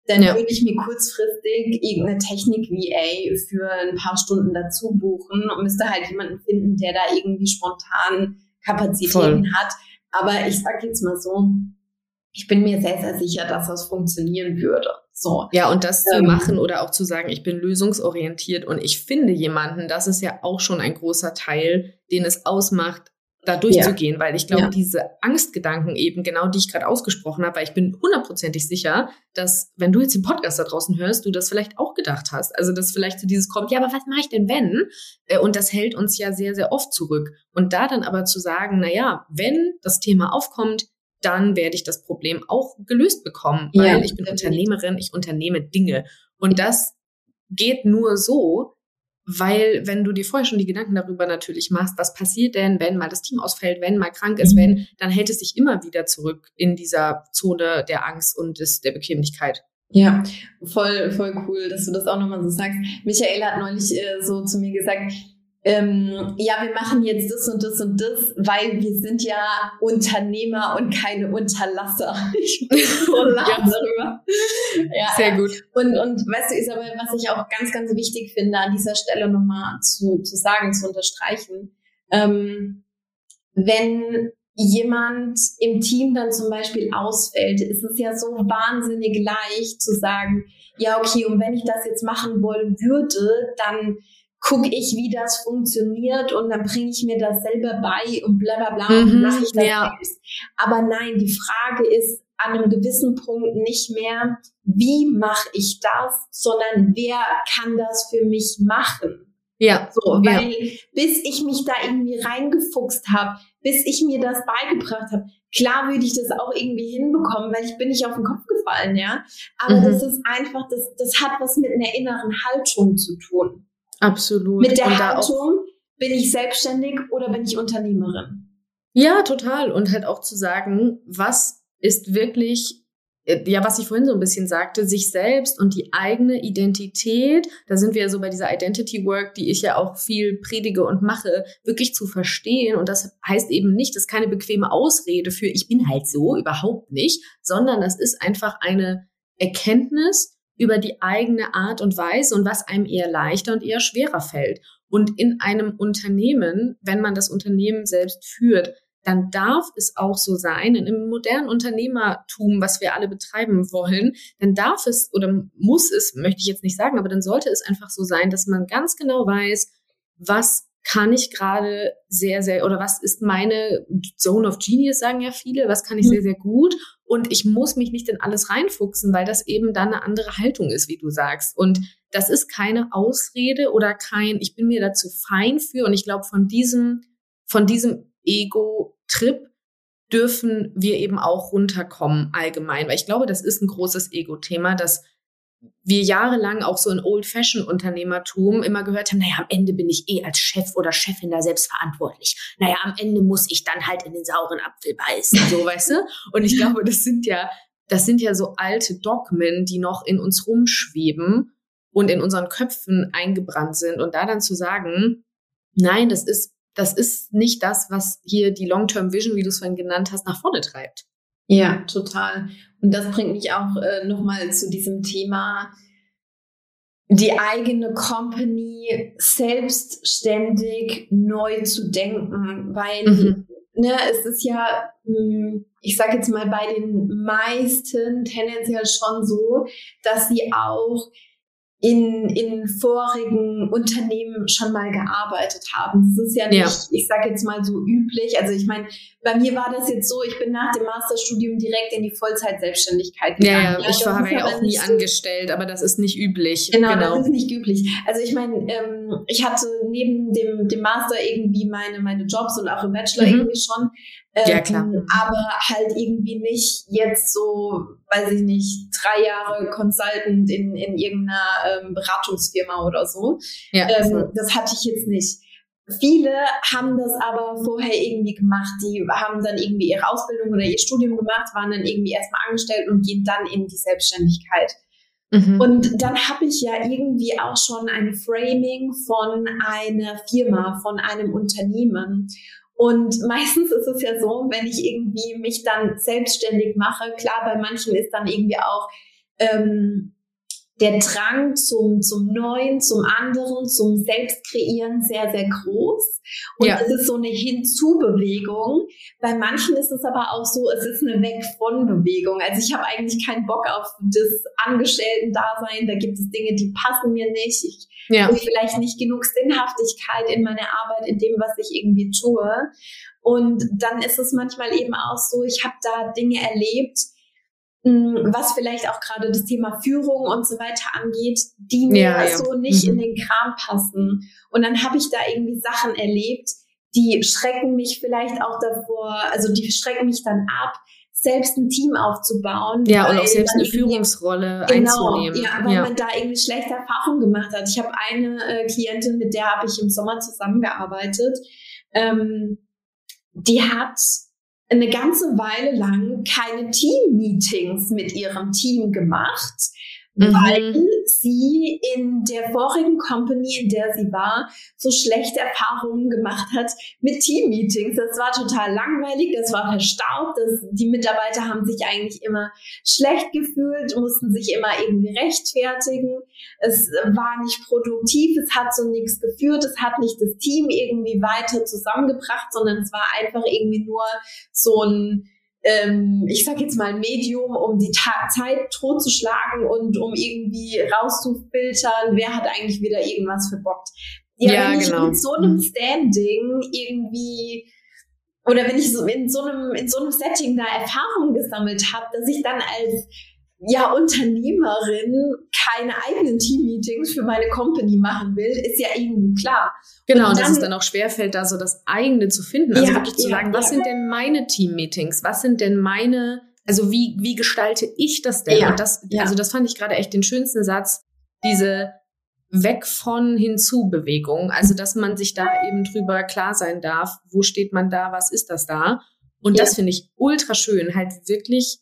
dann ja. würde ich mir kurzfristig irgendeine Technik-VA für ein paar Stunden dazu buchen und müsste halt jemanden finden, der da irgendwie spontan Kapazitäten Voll. hat. Aber ich sag jetzt mal so, ich bin mir sehr, sehr sicher, dass das funktionieren würde. So. Ja, und das ähm, zu machen oder auch zu sagen, ich bin lösungsorientiert und ich finde jemanden, das ist ja auch schon ein großer Teil, den es ausmacht, da durchzugehen, ja. weil ich glaube, ja. diese Angstgedanken eben, genau die ich gerade ausgesprochen habe, weil ich bin hundertprozentig sicher, dass wenn du jetzt den Podcast da draußen hörst, du das vielleicht auch gedacht hast. Also, dass vielleicht zu dieses kommt, ja, aber was mache ich denn wenn? Äh, und das hält uns ja sehr, sehr oft zurück. Und da dann aber zu sagen, na ja, wenn das Thema aufkommt, dann werde ich das Problem auch gelöst bekommen, weil ja, ich bin Unternehmerin, ich unternehme Dinge. Und das geht nur so, weil wenn du dir vorher schon die Gedanken darüber natürlich machst, was passiert denn, wenn mal das Team ausfällt, wenn mal krank ist, wenn, dann hält es sich immer wieder zurück in dieser Zone der Angst und des, der Bequemlichkeit. Ja, voll, voll cool, dass du das auch nochmal so sagst. Michael hat neulich äh, so zu mir gesagt, ähm, ja, wir machen jetzt das und das und das, weil wir sind ja Unternehmer und keine Unterlasser. Ich bin so lachen darüber. Ja, Sehr gut. Und, und weißt du, Isabel, was ich auch ganz, ganz wichtig finde, an dieser Stelle nochmal zu, zu sagen, zu unterstreichen, ähm, wenn jemand im Team dann zum Beispiel ausfällt, ist es ja so wahnsinnig leicht zu sagen, ja, okay, und wenn ich das jetzt machen wollen würde, dann gucke ich, wie das funktioniert und dann bringe ich mir das selber bei und bla bla bla mhm, und mache ich das ja. selbst. Aber nein, die Frage ist an einem gewissen Punkt nicht mehr, wie mache ich das, sondern wer kann das für mich machen. Ja. So, weil ja. bis ich mich da irgendwie reingefuchst habe, bis ich mir das beigebracht habe, klar würde ich das auch irgendwie hinbekommen, weil ich bin nicht auf den Kopf gefallen, ja. Aber mhm. das ist einfach, das, das hat was mit einer inneren Haltung zu tun. Absolut. Mit der Haltung, bin ich selbstständig oder bin ich Unternehmerin? Ja, total. Und halt auch zu sagen, was ist wirklich äh, ja, was ich vorhin so ein bisschen sagte, sich selbst und die eigene Identität, da sind wir ja so bei dieser Identity Work, die ich ja auch viel predige und mache, wirklich zu verstehen. Und das heißt eben nicht, das ist keine bequeme Ausrede für ich bin halt so, überhaupt nicht, sondern das ist einfach eine Erkenntnis über die eigene Art und Weise und was einem eher leichter und eher schwerer fällt. Und in einem Unternehmen, wenn man das Unternehmen selbst führt, dann darf es auch so sein, in einem modernen Unternehmertum, was wir alle betreiben wollen, dann darf es oder muss es, möchte ich jetzt nicht sagen, aber dann sollte es einfach so sein, dass man ganz genau weiß, was kann ich gerade sehr, sehr, oder was ist meine Zone of Genius, sagen ja viele, was kann ich mhm. sehr, sehr gut. Und ich muss mich nicht in alles reinfuchsen, weil das eben dann eine andere Haltung ist, wie du sagst. Und das ist keine Ausrede oder kein, ich bin mir dazu fein für. Und ich glaube, von diesem, von diesem Ego-Trip dürfen wir eben auch runterkommen allgemein, weil ich glaube, das ist ein großes Ego-Thema, dass wir jahrelang auch so in Old-Fashioned-Unternehmertum immer gehört haben, naja, am Ende bin ich eh als Chef oder Chefin da selbst verantwortlich. Naja, am Ende muss ich dann halt in den sauren Apfel beißen, so, weißt du? Und ich glaube, das sind ja, das sind ja so alte Dogmen, die noch in uns rumschweben und in unseren Köpfen eingebrannt sind. Und da dann zu sagen, nein, das ist das ist nicht das, was hier die Long-Term Vision, wie du es vorhin genannt hast, nach vorne treibt. Ja, total. Und das bringt mich auch äh, nochmal zu diesem Thema, die eigene Company selbstständig neu zu denken, weil mhm. ne, es ist ja, hm, ich sage jetzt mal, bei den meisten tendenziell schon so, dass sie auch in, in vorigen Unternehmen schon mal gearbeitet haben. Das ist ja nicht, ja. ich sage jetzt mal so üblich. Also ich meine, bei mir war das jetzt so, ich bin nach dem Masterstudium direkt in die Vollzeit-Selbstständigkeit gegangen. Ja, ja, ich war ja auch nie angestellt, aber das ist nicht üblich. Genau, genau. das ist nicht üblich. Also ich meine, ähm, ich hatte neben dem, dem Master irgendwie meine, meine Jobs und auch im Bachelor mhm. irgendwie schon. Ähm, ja, klar. Aber halt irgendwie nicht jetzt so, weiß ich nicht, drei Jahre Consultant in, in irgendeiner ähm, Beratungsfirma oder so. Ja, ähm, das hatte ich jetzt nicht. Viele haben das aber vorher irgendwie gemacht. Die haben dann irgendwie ihre Ausbildung oder ihr Studium gemacht, waren dann irgendwie erstmal angestellt und gehen dann in die Selbstständigkeit. Mhm. Und dann habe ich ja irgendwie auch schon ein Framing von einer Firma, von einem Unternehmen. Und meistens ist es ja so, wenn ich irgendwie mich dann selbstständig mache, klar, bei manchen ist dann irgendwie auch ähm, der Drang zum, zum Neuen, zum anderen, zum Selbstkreieren sehr, sehr groß. Und ja. es ist so eine Hinzubewegung. Bei manchen ist es aber auch so, es ist eine Weg von Bewegung. Also ich habe eigentlich keinen Bock auf das Angestellten-Dasein. Da gibt es Dinge, die passen mir nicht. Ich ja. habe vielleicht nicht genug Sinnhaftigkeit in meiner Arbeit, in dem, was ich irgendwie tue. Und dann ist es manchmal eben auch so, ich habe da Dinge erlebt, was vielleicht auch gerade das Thema Führung und so weiter angeht, die mir ja, ja. so nicht mhm. in den Kram passen. Und dann habe ich da irgendwie Sachen erlebt, die schrecken mich vielleicht auch davor, also die schrecken mich dann ab, selbst ein Team aufzubauen. Ja, und auch selbst eine Führungsrolle genau, einzunehmen. Ja, weil ja. man da irgendwie schlechte Erfahrungen gemacht hat. Ich habe eine äh, Klientin, mit der habe ich im Sommer zusammengearbeitet. Ähm, die hat eine ganze Weile lang keine Team-Meetings mit ihrem Team gemacht, mhm. weil sie in der vorigen Company, in der sie war, so schlechte Erfahrungen gemacht hat mit Team-Meetings. Das war total langweilig, das war verstaubt, das, die Mitarbeiter haben sich eigentlich immer schlecht gefühlt, mussten sich immer irgendwie rechtfertigen. Es war nicht produktiv, es hat so nichts geführt, es hat nicht das Team irgendwie weiter zusammengebracht, sondern es war einfach irgendwie nur so ein ähm, ich sag jetzt mal Medium, um die Ta Zeit totzuschlagen und um irgendwie rauszufiltern, wer hat eigentlich wieder irgendwas verbockt. Ja, ja wenn genau. ich mit so einem Standing irgendwie oder wenn ich so in so einem, in so einem Setting da Erfahrungen gesammelt habe, dass ich dann als ja, Unternehmerin keine eigenen Team-Meetings für meine Company machen will, ist ja irgendwie klar. Genau, und, dann, dass es dann auch schwerfällt, da so das eigene zu finden. Also ja, wirklich zu ja, sagen, was ja. sind denn meine Team-Meetings? Was sind denn meine, also wie, wie gestalte ich das denn? Und das, also das fand ich gerade echt den schönsten Satz, diese weg von hinzu Bewegung. Also, dass man sich da eben drüber klar sein darf, wo steht man da, was ist das da? Und das finde ich ultra schön, halt wirklich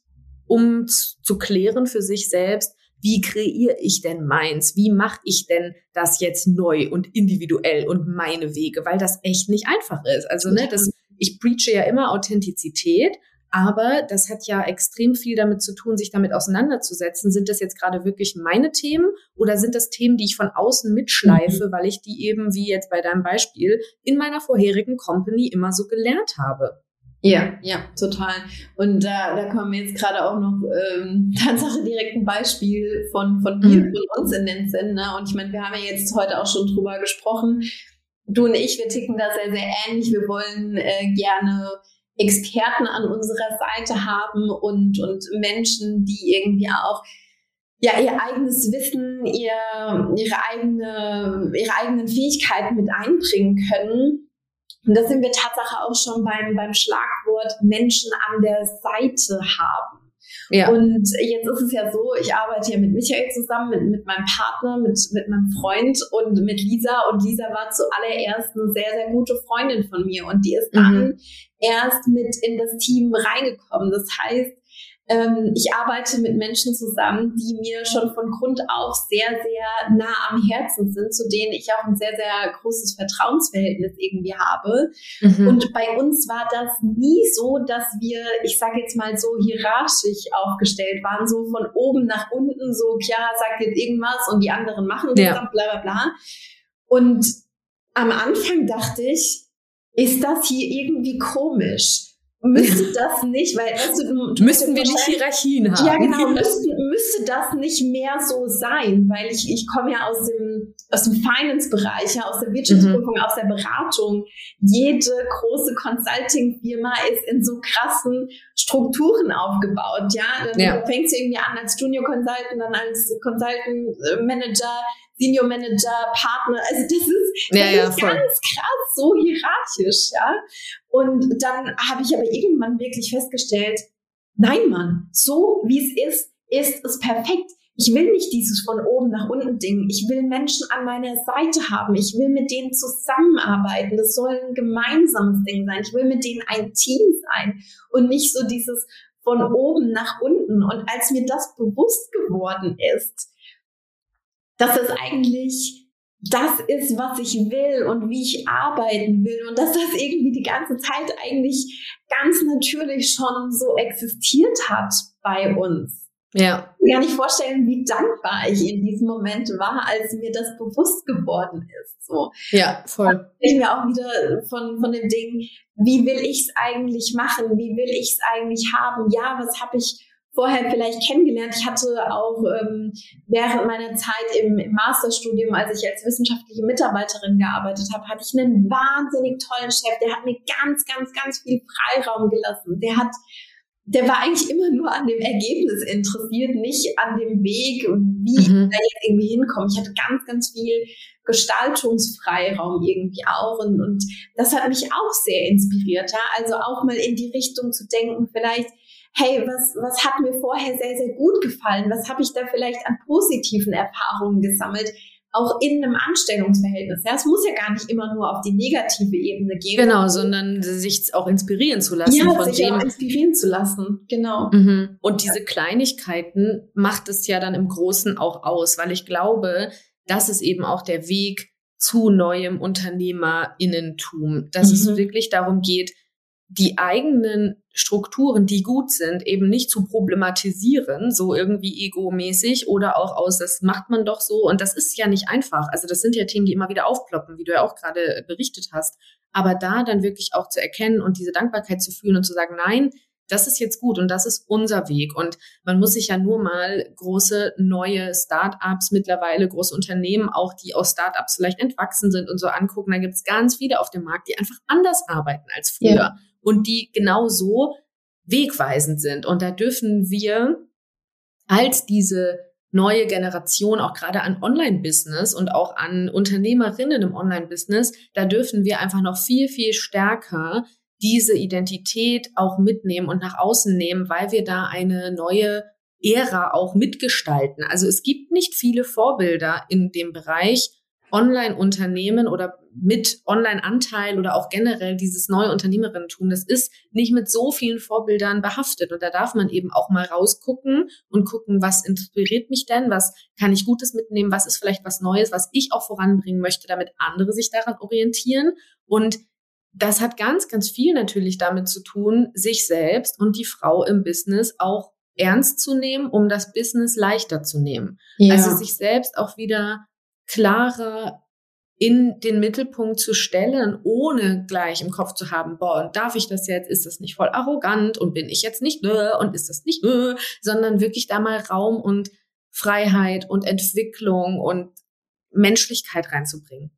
um zu klären für sich selbst, wie kreiere ich denn meins? Wie mache ich denn das jetzt neu und individuell und meine Wege? Weil das echt nicht einfach ist. Also, ne, das, ich preache ja immer Authentizität, aber das hat ja extrem viel damit zu tun, sich damit auseinanderzusetzen. Sind das jetzt gerade wirklich meine Themen oder sind das Themen, die ich von außen mitschleife, mhm. weil ich die eben, wie jetzt bei deinem Beispiel, in meiner vorherigen Company immer so gelernt habe? Ja, ja, total. Und da, da kommen jetzt gerade auch noch ähm, Tatsache direkt ein Beispiel von, von mir, mhm. von uns in den Sinn. Ne? Und ich meine, wir haben ja jetzt heute auch schon drüber gesprochen. Du und ich, wir ticken da sehr, sehr ähnlich. Wir wollen äh, gerne Experten an unserer Seite haben und, und Menschen, die irgendwie auch ja, ihr eigenes Wissen, ihr, ihre, eigene, ihre eigenen Fähigkeiten mit einbringen können und da sind wir Tatsache auch schon beim, beim Schlagwort Menschen an der Seite haben. Ja. Und jetzt ist es ja so, ich arbeite ja mit Michael zusammen, mit, mit meinem Partner, mit, mit meinem Freund und mit Lisa. Und Lisa war zuallererst eine sehr, sehr gute Freundin von mir. Und die ist dann mhm. erst mit in das Team reingekommen. Das heißt, ähm, ich arbeite mit Menschen zusammen, die mir schon von Grund auf sehr, sehr nah am Herzen sind, zu denen ich auch ein sehr, sehr großes Vertrauensverhältnis irgendwie habe. Mhm. Und bei uns war das nie so, dass wir, ich sage jetzt mal so hierarchisch aufgestellt waren, so von oben nach unten, so, ja, sagt jetzt irgendwas und die anderen machen das, ja. bla bla bla. Und am Anfang dachte ich, ist das hier irgendwie komisch? Müsste das nicht, weil weißt du, du müssten wir nicht Hierarchien haben. Ja, genau, müsste, müsste das nicht mehr so sein, weil ich, ich komme ja aus dem, aus dem Finance-Bereich, ja, aus der Wirtschaftsprüfung, mhm. aus der Beratung. Jede große Consulting-Firma ist in so krassen Strukturen aufgebaut, ja. Dann ja. fängst du irgendwie an als Junior Consultant, dann als Consultant Manager, Senior Manager, Partner. Also das ist, das ja, ja, ist ganz krass so hierarchisch, ja. Und dann habe ich aber irgendwann wirklich festgestellt, nein, Mann, so wie es ist, ist es perfekt. Ich will nicht dieses von oben nach unten Ding. Ich will Menschen an meiner Seite haben. Ich will mit denen zusammenarbeiten. Das soll ein gemeinsames Ding sein. Ich will mit denen ein Team sein und nicht so dieses von oben nach unten. Und als mir das bewusst geworden ist, dass es eigentlich das ist, was ich will und wie ich arbeiten will und dass das irgendwie die ganze Zeit eigentlich ganz natürlich schon so existiert hat bei uns. Ja. Ich kann nicht vorstellen, wie dankbar ich in diesem Moment war, als mir das bewusst geworden ist. So. Ja, voll. Ich mir auch wieder von, von dem Ding, wie will ich es eigentlich machen? Wie will ich es eigentlich haben? Ja, was habe ich vorher vielleicht kennengelernt. Ich hatte auch ähm, während meiner Zeit im, im, Masterstudium, als ich als wissenschaftliche Mitarbeiterin gearbeitet habe, hatte ich einen wahnsinnig tollen Chef. Der hat mir ganz, ganz, ganz viel Freiraum gelassen. Der hat der war eigentlich immer nur an dem Ergebnis interessiert, nicht an dem Weg, wie mhm. ich da jetzt irgendwie hinkomme. Ich hatte ganz, ganz viel Gestaltungsfreiraum irgendwie auch und, und das hat mich auch sehr inspiriert. Ja? Also auch mal in die Richtung zu denken, vielleicht hey, was, was hat mir vorher sehr, sehr gut gefallen? Was habe ich da vielleicht an positiven Erfahrungen gesammelt? Auch in einem Anstellungsverhältnis. Ja, es muss ja gar nicht immer nur auf die negative Ebene gehen. Genau, sondern sich auch inspirieren zu lassen. Ja, von sich dem. auch inspirieren zu lassen. Genau. Mhm. Und diese Kleinigkeiten macht es ja dann im Großen auch aus, weil ich glaube, das ist eben auch der Weg zu neuem Unternehmerinnentum, dass mhm. es wirklich darum geht, die eigenen Strukturen, die gut sind, eben nicht zu problematisieren, so irgendwie egomäßig oder auch aus, das macht man doch so. Und das ist ja nicht einfach. Also das sind ja Themen, die immer wieder aufploppen, wie du ja auch gerade berichtet hast. Aber da dann wirklich auch zu erkennen und diese Dankbarkeit zu fühlen und zu sagen, nein, das ist jetzt gut und das ist unser Weg. Und man muss sich ja nur mal große neue Start-ups mittlerweile, große Unternehmen, auch die aus Start-ups vielleicht entwachsen sind und so angucken. Da gibt es ganz viele auf dem Markt, die einfach anders arbeiten als früher. Ja und die genau so wegweisend sind. Und da dürfen wir als diese neue Generation, auch gerade an Online-Business und auch an Unternehmerinnen im Online-Business, da dürfen wir einfach noch viel, viel stärker diese Identität auch mitnehmen und nach außen nehmen, weil wir da eine neue Ära auch mitgestalten. Also es gibt nicht viele Vorbilder in dem Bereich Online-Unternehmen oder mit Online-Anteil oder auch generell dieses neue Unternehmerinnentum. Das ist nicht mit so vielen Vorbildern behaftet. Und da darf man eben auch mal rausgucken und gucken, was inspiriert mich denn? Was kann ich Gutes mitnehmen? Was ist vielleicht was Neues, was ich auch voranbringen möchte, damit andere sich daran orientieren? Und das hat ganz, ganz viel natürlich damit zu tun, sich selbst und die Frau im Business auch ernst zu nehmen, um das Business leichter zu nehmen. Ja. Also sich selbst auch wieder klarer in den Mittelpunkt zu stellen, ohne gleich im Kopf zu haben, boah, und darf ich das jetzt? Ist das nicht voll arrogant und bin ich jetzt nicht nö und ist das nicht nö, sondern wirklich da mal Raum und Freiheit und Entwicklung und Menschlichkeit reinzubringen.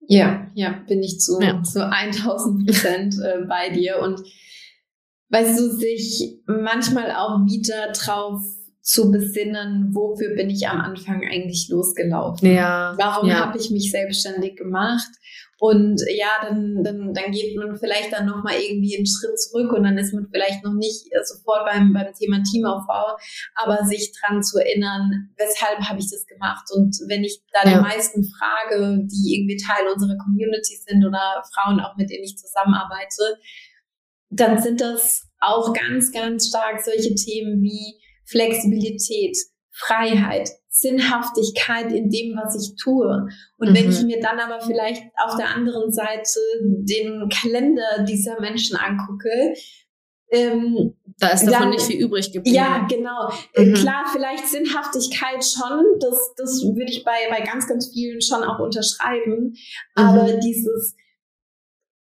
Ja, ja, bin ich zu, ja. zu 1000 Prozent äh, bei dir und weißt du, sich manchmal auch wieder drauf zu besinnen, wofür bin ich am Anfang eigentlich losgelaufen? Ja, Warum ja. habe ich mich selbstständig gemacht? Und ja, dann, dann, dann geht man vielleicht dann nochmal irgendwie einen Schritt zurück und dann ist man vielleicht noch nicht sofort beim, beim Thema Teamaufbau, aber sich dran zu erinnern, weshalb habe ich das gemacht? Und wenn ich da ja. die meisten frage, die irgendwie Teil unserer Community sind oder Frauen auch mit denen ich zusammenarbeite, dann sind das auch ganz, ganz stark solche Themen wie Flexibilität, Freiheit, Sinnhaftigkeit in dem, was ich tue. Und mhm. wenn ich mir dann aber vielleicht auf der anderen Seite den Kalender dieser Menschen angucke, ähm, da ist davon dann, nicht viel übrig geblieben. Ja, genau. Äh, mhm. Klar, vielleicht Sinnhaftigkeit schon. Das, das würde ich bei, bei ganz, ganz vielen schon auch unterschreiben. Aber mhm. dieses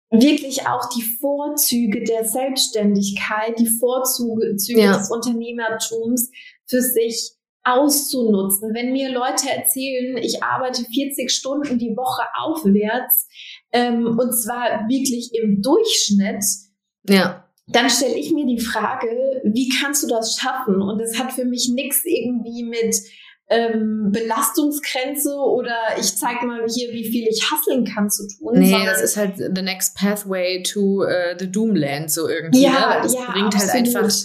wirklich auch die Vorzüge der Selbstständigkeit, die Vorzüge ja. des Unternehmertums für sich auszunutzen. Wenn mir Leute erzählen, ich arbeite 40 Stunden die Woche aufwärts, ähm, und zwar wirklich im Durchschnitt, ja. dann stelle ich mir die Frage, wie kannst du das schaffen? Und es hat für mich nichts irgendwie mit ähm, Belastungsgrenze oder ich zeige mal hier, wie viel ich hasseln kann zu tun. Nee, das ist halt the next pathway to uh, the Doomland so irgendwie. Ja, ne? das ja, bringt absolut. halt einfach,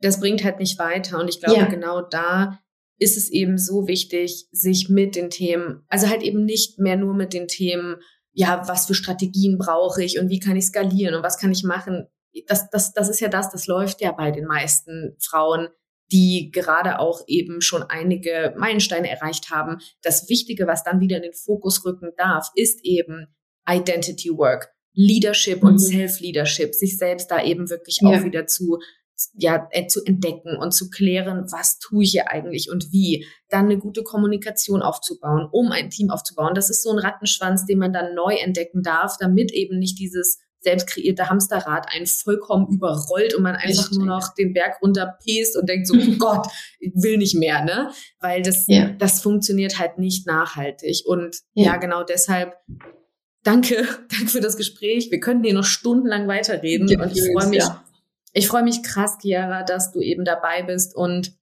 das bringt halt nicht weiter. Und ich glaube, ja. genau da ist es eben so wichtig, sich mit den Themen, also halt eben nicht mehr nur mit den Themen, ja, was für Strategien brauche ich und wie kann ich skalieren und was kann ich machen. Das, das, das ist ja das, das läuft ja bei den meisten Frauen die gerade auch eben schon einige Meilensteine erreicht haben. Das Wichtige, was dann wieder in den Fokus rücken darf, ist eben Identity Work, Leadership mhm. und Self-Leadership, sich selbst da eben wirklich ja. auch wieder zu ja, äh, zu entdecken und zu klären, was tue ich hier eigentlich und wie. Dann eine gute Kommunikation aufzubauen, um ein Team aufzubauen. Das ist so ein Rattenschwanz, den man dann neu entdecken darf, damit eben nicht dieses selbst kreierte Hamsterrad einen vollkommen überrollt und man einfach Richtig. nur noch den Berg runter pest und denkt so, Gott, ich will nicht mehr, ne? Weil das, ja. das funktioniert halt nicht nachhaltig. Und ja, ja genau deshalb danke, danke für das Gespräch. Wir könnten hier noch stundenlang weiterreden ja, und ich freue mich, ja. ich freue mich krass, Chiara, dass du eben dabei bist und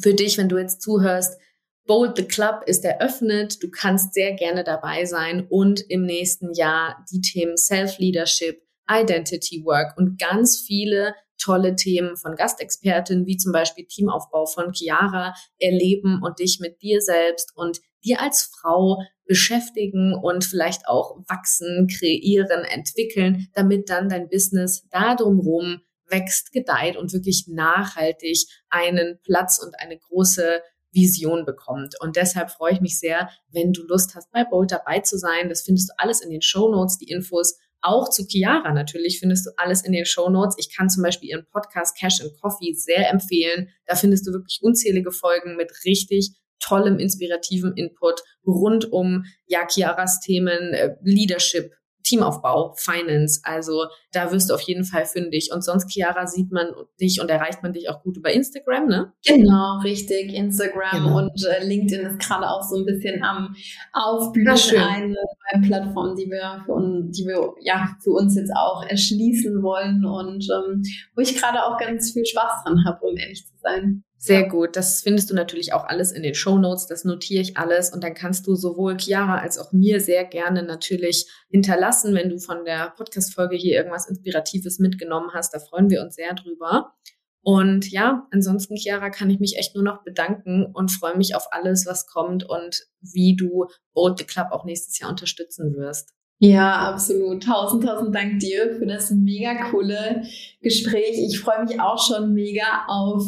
für dich, wenn du jetzt zuhörst, Bold the Club ist eröffnet. Du kannst sehr gerne dabei sein und im nächsten Jahr die Themen Self-Leadership, Identity Work und ganz viele tolle Themen von Gastexpertinnen, wie zum Beispiel Teamaufbau von Chiara, erleben und dich mit dir selbst und dir als Frau beschäftigen und vielleicht auch wachsen, kreieren, entwickeln, damit dann dein Business da drumherum wächst, gedeiht und wirklich nachhaltig einen Platz und eine große Vision bekommt. Und deshalb freue ich mich sehr, wenn du Lust hast, bei Bolt dabei zu sein. Das findest du alles in den Show Notes, die Infos. Auch zu Chiara natürlich findest du alles in den Show Notes. Ich kann zum Beispiel ihren Podcast Cash and Coffee sehr empfehlen. Da findest du wirklich unzählige Folgen mit richtig tollem, inspirativen Input rund um ja Chiaras Themen, äh, Leadership, Teamaufbau, Finance. Also da wirst du auf jeden Fall fündig. Und sonst, Chiara, sieht man dich und erreicht man dich auch gut über Instagram, ne? Genau, richtig. Instagram genau. und äh, LinkedIn ist gerade auch so ein bisschen am Aufblühen. Eine neue Plattform, die wir für uns, die wir ja für uns jetzt auch erschließen wollen und ähm, wo ich gerade auch ganz viel Spaß dran habe, um ehrlich zu sein. Sehr gut. Das findest du natürlich auch alles in den Show Notes. Das notiere ich alles. Und dann kannst du sowohl Chiara als auch mir sehr gerne natürlich hinterlassen, wenn du von der Podcast-Folge hier irgendwas Inspiratives mitgenommen hast. Da freuen wir uns sehr drüber. Und ja, ansonsten, Chiara, kann ich mich echt nur noch bedanken und freue mich auf alles, was kommt und wie du Bold the Club auch nächstes Jahr unterstützen wirst. Ja, absolut. Tausend, tausend Dank dir für das mega coole Gespräch. Ich freue mich auch schon mega auf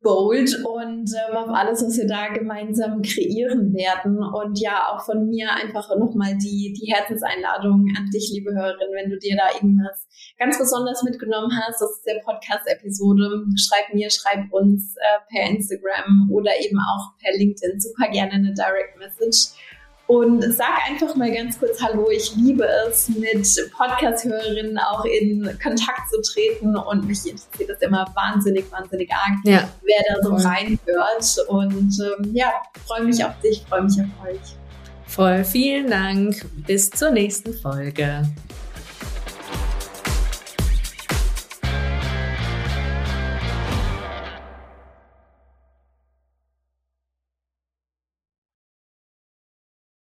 Bold und ähm, auf alles, was wir da gemeinsam kreieren werden. Und ja, auch von mir einfach nochmal die, die Herzenseinladung an dich, liebe Hörerin, wenn du dir da irgendwas ganz besonders mitgenommen hast aus der Podcast-Episode, schreib mir, schreib uns äh, per Instagram oder eben auch per LinkedIn super gerne eine Direct Message. Und sag einfach mal ganz kurz Hallo. Ich liebe es, mit Podcast-Hörerinnen auch in Kontakt zu treten und mich interessiert das immer wahnsinnig, wahnsinnig arg, ja. wer da so reinhört. Und ähm, ja, freue mich auf dich, freue mich auf euch. Voll, vielen Dank. Bis zur nächsten Folge.